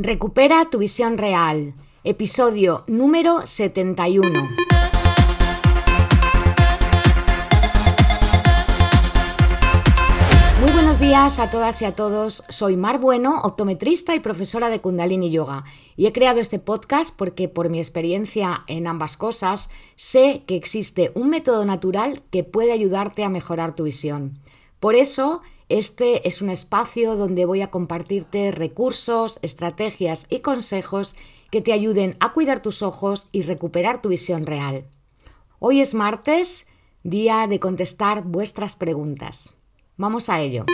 Recupera tu visión real. Episodio número 71. Muy buenos días a todas y a todos. Soy Mar Bueno, optometrista y profesora de Kundalini Yoga. Y he creado este podcast porque por mi experiencia en ambas cosas sé que existe un método natural que puede ayudarte a mejorar tu visión. Por eso este es un espacio donde voy a compartirte recursos, estrategias y consejos que te ayuden a cuidar tus ojos y recuperar tu visión real. Hoy es martes, día de contestar vuestras preguntas. Vamos a ello.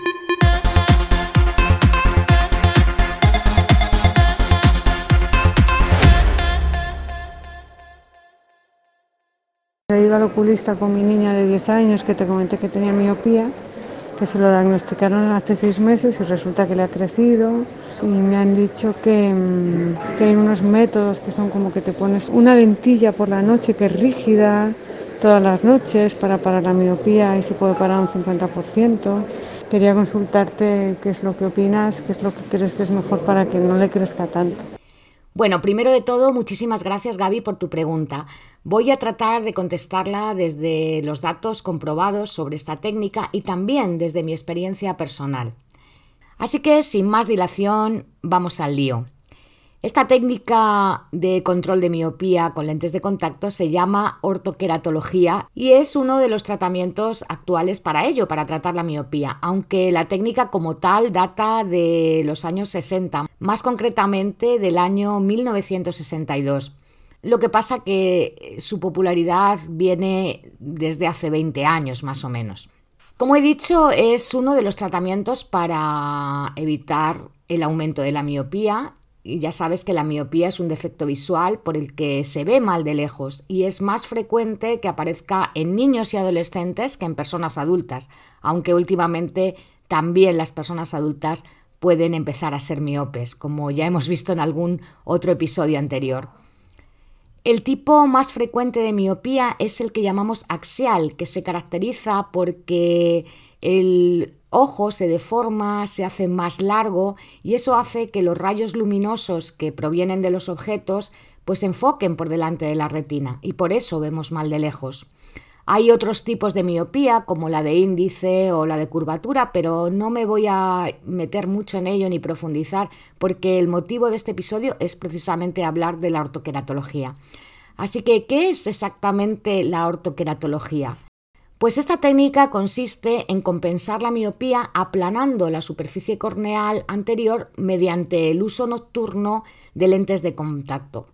He ido al oculista con mi niña de 10 años que te comenté que tenía miopía que se lo diagnosticaron hace seis meses y resulta que le ha crecido. Y me han dicho mm, que, hay unos métodos que son como que te pones una lentilla por la noche que es rígida todas las noches para parar la miopía y se puede parar un 50%. Quería consultarte qué es lo que opinas, qué es lo que crees que es mejor para que no le crezca tanto. Bueno, primero de todo, muchísimas gracias Gaby por tu pregunta. Voy a tratar de contestarla desde los datos comprobados sobre esta técnica y también desde mi experiencia personal. Así que, sin más dilación, vamos al lío. Esta técnica de control de miopía con lentes de contacto se llama ortoqueratología y es uno de los tratamientos actuales para ello, para tratar la miopía, aunque la técnica como tal data de los años 60, más concretamente del año 1962. Lo que pasa que su popularidad viene desde hace 20 años más o menos. Como he dicho, es uno de los tratamientos para evitar el aumento de la miopía y ya sabes que la miopía es un defecto visual por el que se ve mal de lejos y es más frecuente que aparezca en niños y adolescentes que en personas adultas, aunque últimamente también las personas adultas pueden empezar a ser miopes, como ya hemos visto en algún otro episodio anterior. El tipo más frecuente de miopía es el que llamamos axial, que se caracteriza porque el ojo se deforma, se hace más largo y eso hace que los rayos luminosos que provienen de los objetos pues se enfoquen por delante de la retina y por eso vemos mal de lejos. Hay otros tipos de miopía, como la de índice o la de curvatura, pero no me voy a meter mucho en ello ni profundizar, porque el motivo de este episodio es precisamente hablar de la ortoqueratología. Así que, ¿qué es exactamente la ortoqueratología? Pues esta técnica consiste en compensar la miopía aplanando la superficie corneal anterior mediante el uso nocturno de lentes de contacto,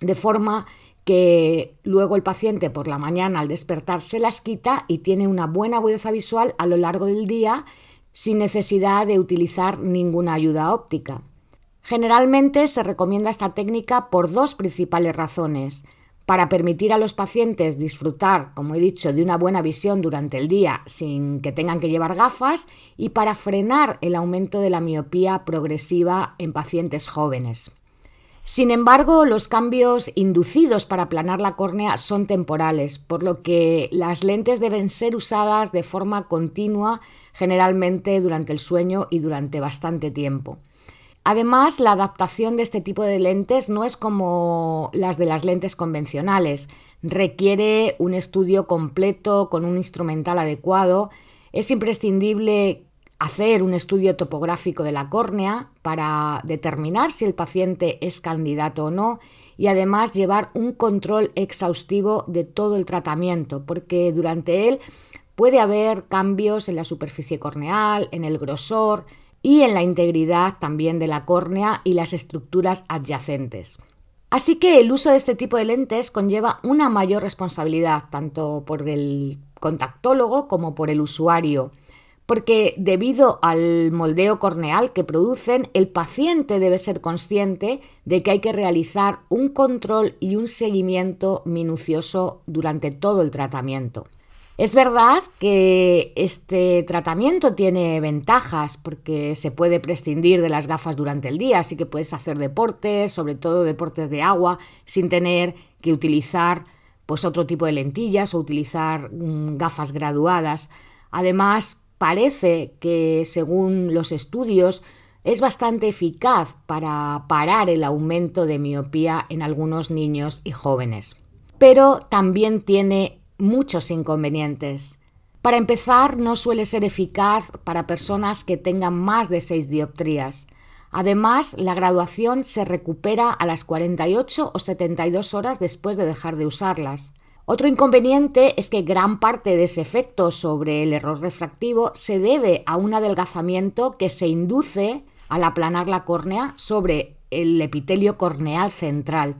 de forma que luego el paciente por la mañana al despertar se las quita y tiene una buena agudeza visual a lo largo del día sin necesidad de utilizar ninguna ayuda óptica. Generalmente se recomienda esta técnica por dos principales razones para permitir a los pacientes disfrutar, como he dicho, de una buena visión durante el día sin que tengan que llevar gafas y para frenar el aumento de la miopía progresiva en pacientes jóvenes. Sin embargo, los cambios inducidos para aplanar la córnea son temporales, por lo que las lentes deben ser usadas de forma continua, generalmente durante el sueño y durante bastante tiempo. Además, la adaptación de este tipo de lentes no es como las de las lentes convencionales. Requiere un estudio completo con un instrumental adecuado. Es imprescindible hacer un estudio topográfico de la córnea para determinar si el paciente es candidato o no y además llevar un control exhaustivo de todo el tratamiento, porque durante él puede haber cambios en la superficie corneal, en el grosor, y en la integridad también de la córnea y las estructuras adyacentes. Así que el uso de este tipo de lentes conlleva una mayor responsabilidad tanto por el contactólogo como por el usuario, porque debido al moldeo corneal que producen, el paciente debe ser consciente de que hay que realizar un control y un seguimiento minucioso durante todo el tratamiento. Es verdad que este tratamiento tiene ventajas porque se puede prescindir de las gafas durante el día, así que puedes hacer deportes, sobre todo deportes de agua, sin tener que utilizar pues otro tipo de lentillas o utilizar mm, gafas graduadas. Además, parece que según los estudios es bastante eficaz para parar el aumento de miopía en algunos niños y jóvenes. Pero también tiene muchos inconvenientes. Para empezar, no suele ser eficaz para personas que tengan más de 6 dioptrías. Además, la graduación se recupera a las 48 o 72 horas después de dejar de usarlas. Otro inconveniente es que gran parte de ese efecto sobre el error refractivo se debe a un adelgazamiento que se induce al aplanar la córnea sobre el epitelio corneal central.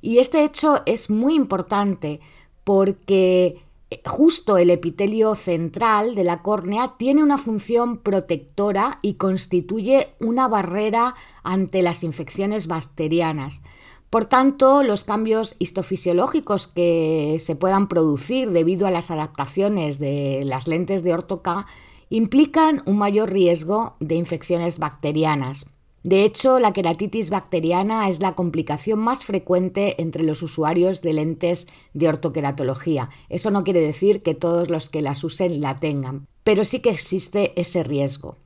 Y este hecho es muy importante porque eh, justo el epitelio central de la córnea tiene una función protectora y constituye una barrera ante las infecciones bacterianas. Por tanto, los cambios histofisiológicos que se puedan producir debido a las adaptaciones de las lentes de ortoca implican un mayor riesgo de infecciones bacterianas. De hecho, la queratitis bacteriana es la complicación más frecuente entre los usuarios de lentes de ortoqueratología. Eso no quiere decir que todos los que las usen la tengan, pero sí que existe ese riesgo.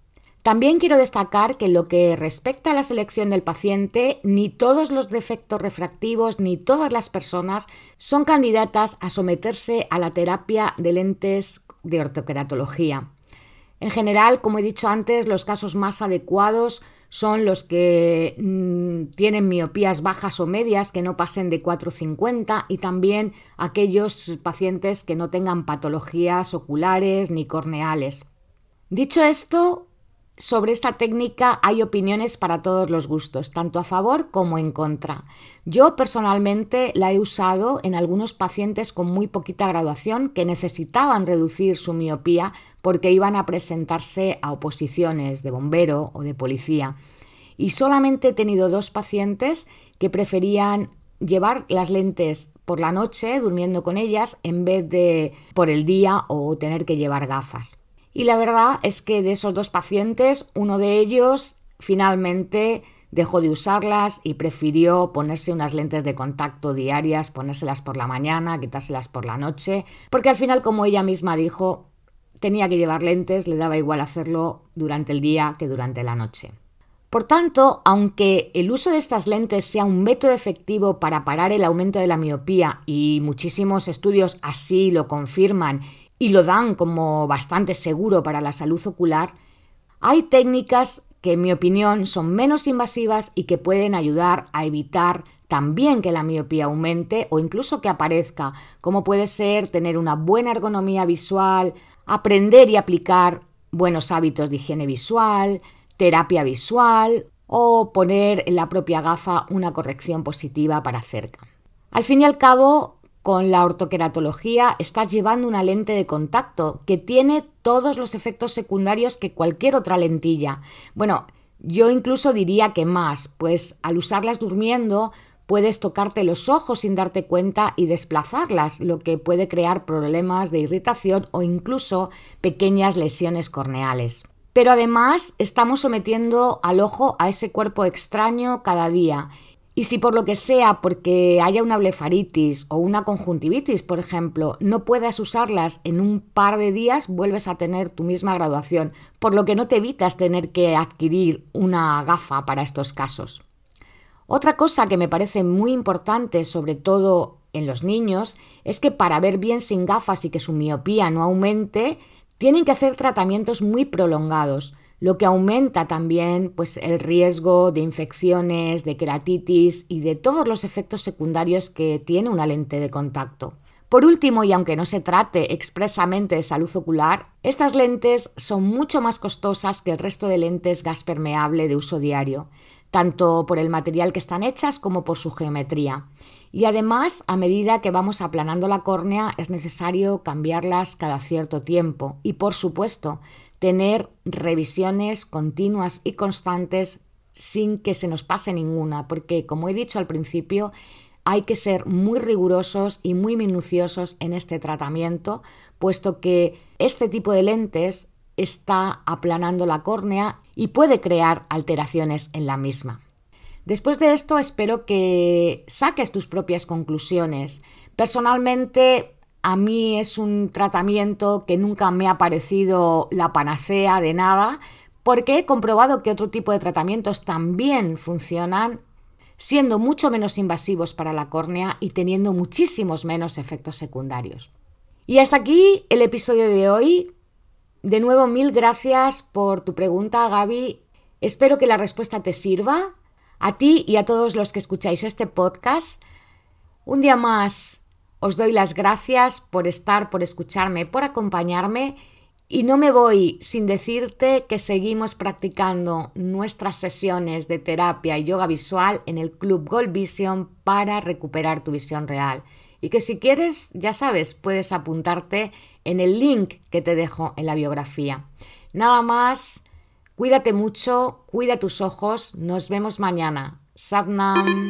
También quiero destacar que en lo que respecta a la selección del paciente, ni todos los defectos refractivos ni todas las personas son candidatas a someterse a la terapia de lentes de ortoqueratología. En general, como he dicho antes, los casos más adecuados son los que mm, tienen miopías bajas o medias que no pasen de 4,50 y también aquellos pacientes que no tengan patologías oculares ni corneales. Dicho esto, sobre esta técnica hay opiniones para todos los gustos, tanto a favor como en contra. Yo personalmente la he usado en algunos pacientes con muy poquita graduación que necesitaban reducir su miopía porque iban a presentarse a oposiciones de bombero o de policía. Y solamente he tenido dos pacientes que preferían llevar las lentes por la noche durmiendo con ellas en vez de por el día o tener que llevar gafas. Y la verdad es que de esos dos pacientes, uno de ellos finalmente dejó de usarlas y prefirió ponerse unas lentes de contacto diarias, ponérselas por la mañana, quitárselas por la noche, porque al final, como ella misma dijo, tenía que llevar lentes, le daba igual hacerlo durante el día que durante la noche. Por tanto, aunque el uso de estas lentes sea un método efectivo para parar el aumento de la miopía y muchísimos estudios así lo confirman y lo dan como bastante seguro para la salud ocular, hay técnicas que en mi opinión son menos invasivas y que pueden ayudar a evitar también que la miopía aumente o incluso que aparezca, como puede ser tener una buena ergonomía visual, aprender y aplicar buenos hábitos de higiene visual, terapia visual o poner en la propia gafa una corrección positiva para cerca. Al fin y al cabo, con la ortoqueratología estás llevando una lente de contacto que tiene todos los efectos secundarios que cualquier otra lentilla. Bueno, yo incluso diría que más, pues al usarlas durmiendo puedes tocarte los ojos sin darte cuenta y desplazarlas, lo que puede crear problemas de irritación o incluso pequeñas lesiones corneales. Pero además estamos sometiendo al ojo a ese cuerpo extraño cada día y si por lo que sea, porque haya una blefaritis o una conjuntivitis, por ejemplo, no puedas usarlas en un par de días, vuelves a tener tu misma graduación, por lo que no te evitas tener que adquirir una gafa para estos casos. Otra cosa que me parece muy importante, sobre todo en los niños, es que para ver bien sin gafas y que su miopía no aumente, tienen que hacer tratamientos muy prolongados lo que aumenta también pues, el riesgo de infecciones, de queratitis y de todos los efectos secundarios que tiene una lente de contacto. Por último, y aunque no se trate expresamente de salud ocular, estas lentes son mucho más costosas que el resto de lentes gas permeable de uso diario, tanto por el material que están hechas como por su geometría. Y además, a medida que vamos aplanando la córnea, es necesario cambiarlas cada cierto tiempo. Y por supuesto, tener revisiones continuas y constantes sin que se nos pase ninguna, porque como he dicho al principio, hay que ser muy rigurosos y muy minuciosos en este tratamiento, puesto que este tipo de lentes está aplanando la córnea y puede crear alteraciones en la misma. Después de esto espero que saques tus propias conclusiones. Personalmente a mí es un tratamiento que nunca me ha parecido la panacea de nada, porque he comprobado que otro tipo de tratamientos también funcionan siendo mucho menos invasivos para la córnea y teniendo muchísimos menos efectos secundarios. Y hasta aquí el episodio de hoy. De nuevo, mil gracias por tu pregunta, Gaby. Espero que la respuesta te sirva a ti y a todos los que escucháis este podcast. Un día más os doy las gracias por estar, por escucharme, por acompañarme y no me voy sin decirte que seguimos practicando nuestras sesiones de terapia y yoga visual en el Club Gold Vision para recuperar tu visión real. Y que si quieres, ya sabes, puedes apuntarte en el link que te dejo en la biografía. Nada más, cuídate mucho, cuida tus ojos, nos vemos mañana. Sadnam.